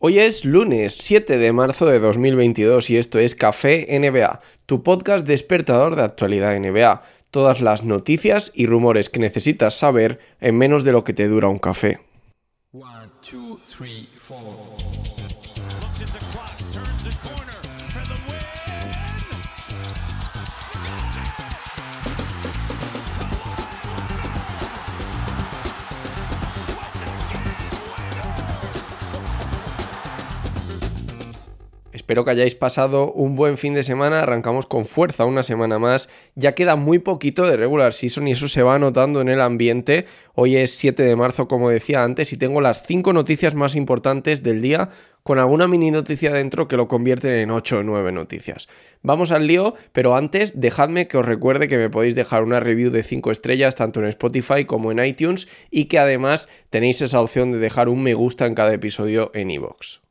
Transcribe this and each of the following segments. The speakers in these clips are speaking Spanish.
Hoy es lunes 7 de marzo de 2022 y esto es Café NBA, tu podcast despertador de actualidad NBA. Todas las noticias y rumores que necesitas saber en menos de lo que te dura un café. Espero que hayáis pasado un buen fin de semana. Arrancamos con fuerza una semana más. Ya queda muy poquito de regular season y eso se va notando en el ambiente. Hoy es 7 de marzo, como decía antes, y tengo las 5 noticias más importantes del día con alguna mini noticia dentro que lo convierten en 8 o 9 noticias. Vamos al lío, pero antes dejadme que os recuerde que me podéis dejar una review de 5 estrellas tanto en Spotify como en iTunes y que además tenéis esa opción de dejar un me gusta en cada episodio en iVoox.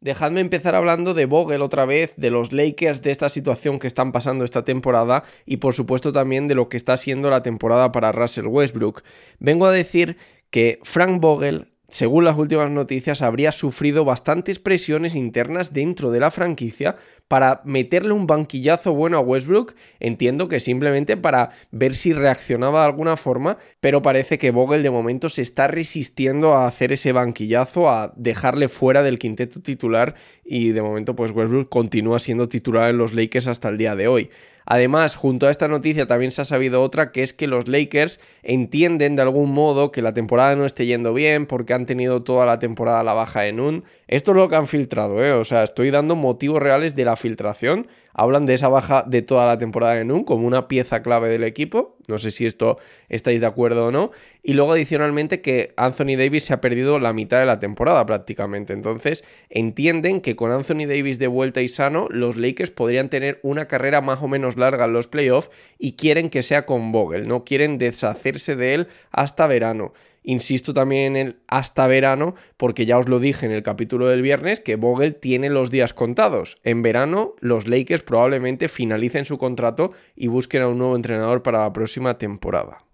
Dejadme empezar hablando de Vogel otra vez, de los Lakers, de esta situación que están pasando esta temporada y por supuesto también de lo que está siendo la temporada para Russell Westbrook. Vengo a decir que Frank Vogel según las últimas noticias, habría sufrido bastantes presiones internas dentro de la franquicia para meterle un banquillazo bueno a Westbrook. Entiendo que simplemente para ver si reaccionaba de alguna forma, pero parece que Vogel de momento se está resistiendo a hacer ese banquillazo, a dejarle fuera del quinteto titular y de momento pues Westbrook continúa siendo titular en los Lakers hasta el día de hoy. Además, junto a esta noticia también se ha sabido otra, que es que los Lakers entienden de algún modo que la temporada no esté yendo bien porque han tenido toda la temporada la baja en un. Esto es lo que han filtrado, ¿eh? O sea, estoy dando motivos reales de la filtración hablan de esa baja de toda la temporada en un como una pieza clave del equipo. No sé si esto estáis de acuerdo o no. Y luego adicionalmente que Anthony Davis se ha perdido la mitad de la temporada prácticamente. Entonces entienden que con Anthony Davis de vuelta y sano, los Lakers podrían tener una carrera más o menos larga en los playoffs y quieren que sea con Vogel. No quieren deshacerse de él hasta verano. Insisto también en el hasta verano, porque ya os lo dije en el capítulo del viernes, que Vogel tiene los días contados. En verano, los Lakers probablemente finalicen su contrato y busquen a un nuevo entrenador para la próxima temporada.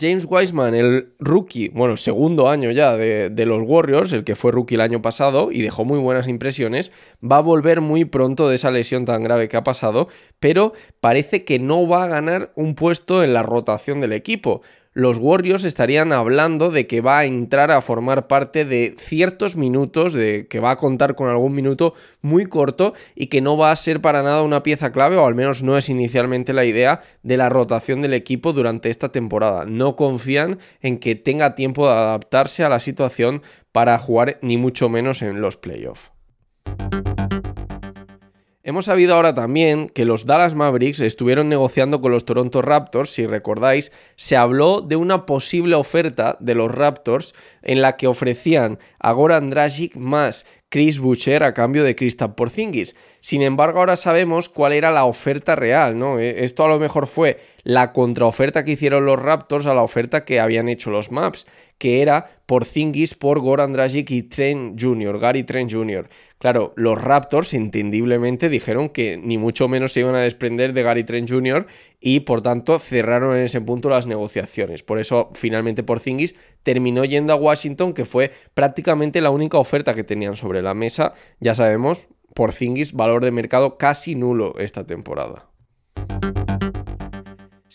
James Wiseman, el rookie, bueno, segundo año ya de, los Warriors, el que fue rookie el año pasado y dejó muy buenas impresiones, va a volver muy pronto de esa lesión tan grave que ha pasado, pero parece que no va a ganar un puesto en la rotación del equipo los Warriors estarían hablando de que va a entrar a formar parte de ciertos minutos, de que va a contar con algún minuto muy corto y que no va a ser para nada una pieza clave, o al menos no es inicialmente la idea de la rotación del equipo durante esta temporada. No confían en que tenga tiempo de adaptarse a la situación para jugar ni mucho menos en los playoffs. Hemos sabido ahora también que los Dallas Mavericks estuvieron negociando con los Toronto Raptors, si recordáis, se habló de una posible oferta de los Raptors en la que ofrecían a Goran Dragic más Chris Butcher a cambio de Kristaps Porzingis. Sin embargo, ahora sabemos cuál era la oferta real, ¿no? E, esto a lo mejor fue la contraoferta que hicieron los Raptors a la oferta que habían hecho los Maps, que era Porzingis por Goran Dragic y Trent Jr., Gary Trent Jr. Claro, los Raptors entendiblemente dijeron que ni mucho menos se iban a desprender de Gary Trent Jr. y por tanto cerraron en ese punto las negociaciones. Por eso finalmente Porzingis terminó yendo a Washington, que fue prácticamente la única oferta que tenían sobre la mesa. Ya sabemos, por Zingis, valor de mercado casi nulo esta temporada.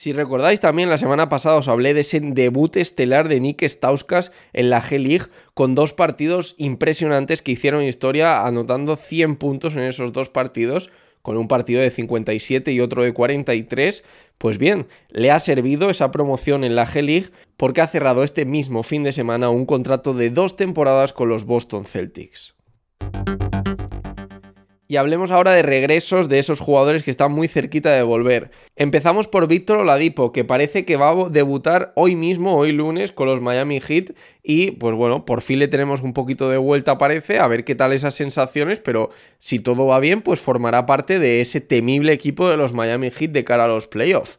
Si recordáis también, la semana pasada os hablé de ese debut estelar de Nick Stauskas en la G-League con dos partidos impresionantes que hicieron historia anotando 100 puntos en esos dos partidos con un partido de 57 y otro de 43, pues bien, le ha servido esa promoción en la G-League porque ha cerrado este mismo fin de semana un contrato de dos temporadas con los Boston Celtics. Y hablemos ahora de regresos de esos jugadores que están muy cerquita de volver. Empezamos por Víctor Oladipo, que parece que va a debutar hoy mismo, hoy lunes, con los Miami Heat. Y pues bueno, por fin le tenemos un poquito de vuelta, parece, a ver qué tal esas sensaciones, pero si todo va bien, pues formará parte de ese temible equipo de los Miami Heat de cara a los playoffs.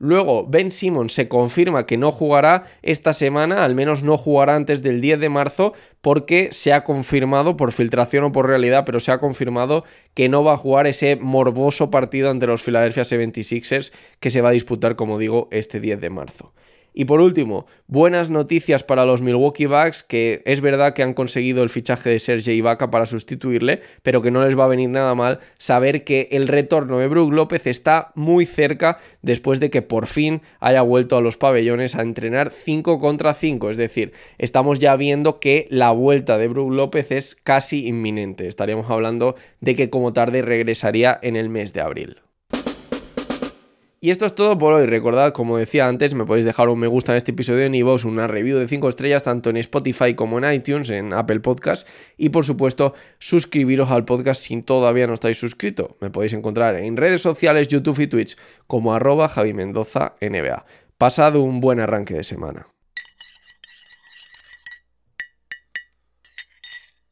Luego, Ben Simmons se confirma que no jugará esta semana, al menos no jugará antes del 10 de marzo, porque se ha confirmado, por filtración o por realidad, pero se ha confirmado que no va a jugar ese morboso partido ante los Philadelphia 76ers que se va a disputar, como digo, este 10 de marzo. Y por último, buenas noticias para los Milwaukee Bucks, que es verdad que han conseguido el fichaje de Serge Ibaka para sustituirle, pero que no les va a venir nada mal saber que el retorno de Brook López está muy cerca después de que por fin haya vuelto a los pabellones a entrenar 5 contra 5. Es decir, estamos ya viendo que la vuelta de Brook López es casi inminente. Estaríamos hablando de que como tarde regresaría en el mes de abril. Y esto es todo por hoy. Recordad, como decía antes, me podéis dejar un me gusta en este episodio en iVoox, una review de 5 estrellas tanto en Spotify como en iTunes, en Apple Podcast. Y por supuesto, suscribiros al podcast si todavía no estáis suscrito. Me podéis encontrar en redes sociales, YouTube y Twitch como arroba Javi Mendoza NBA. Pasad un buen arranque de semana.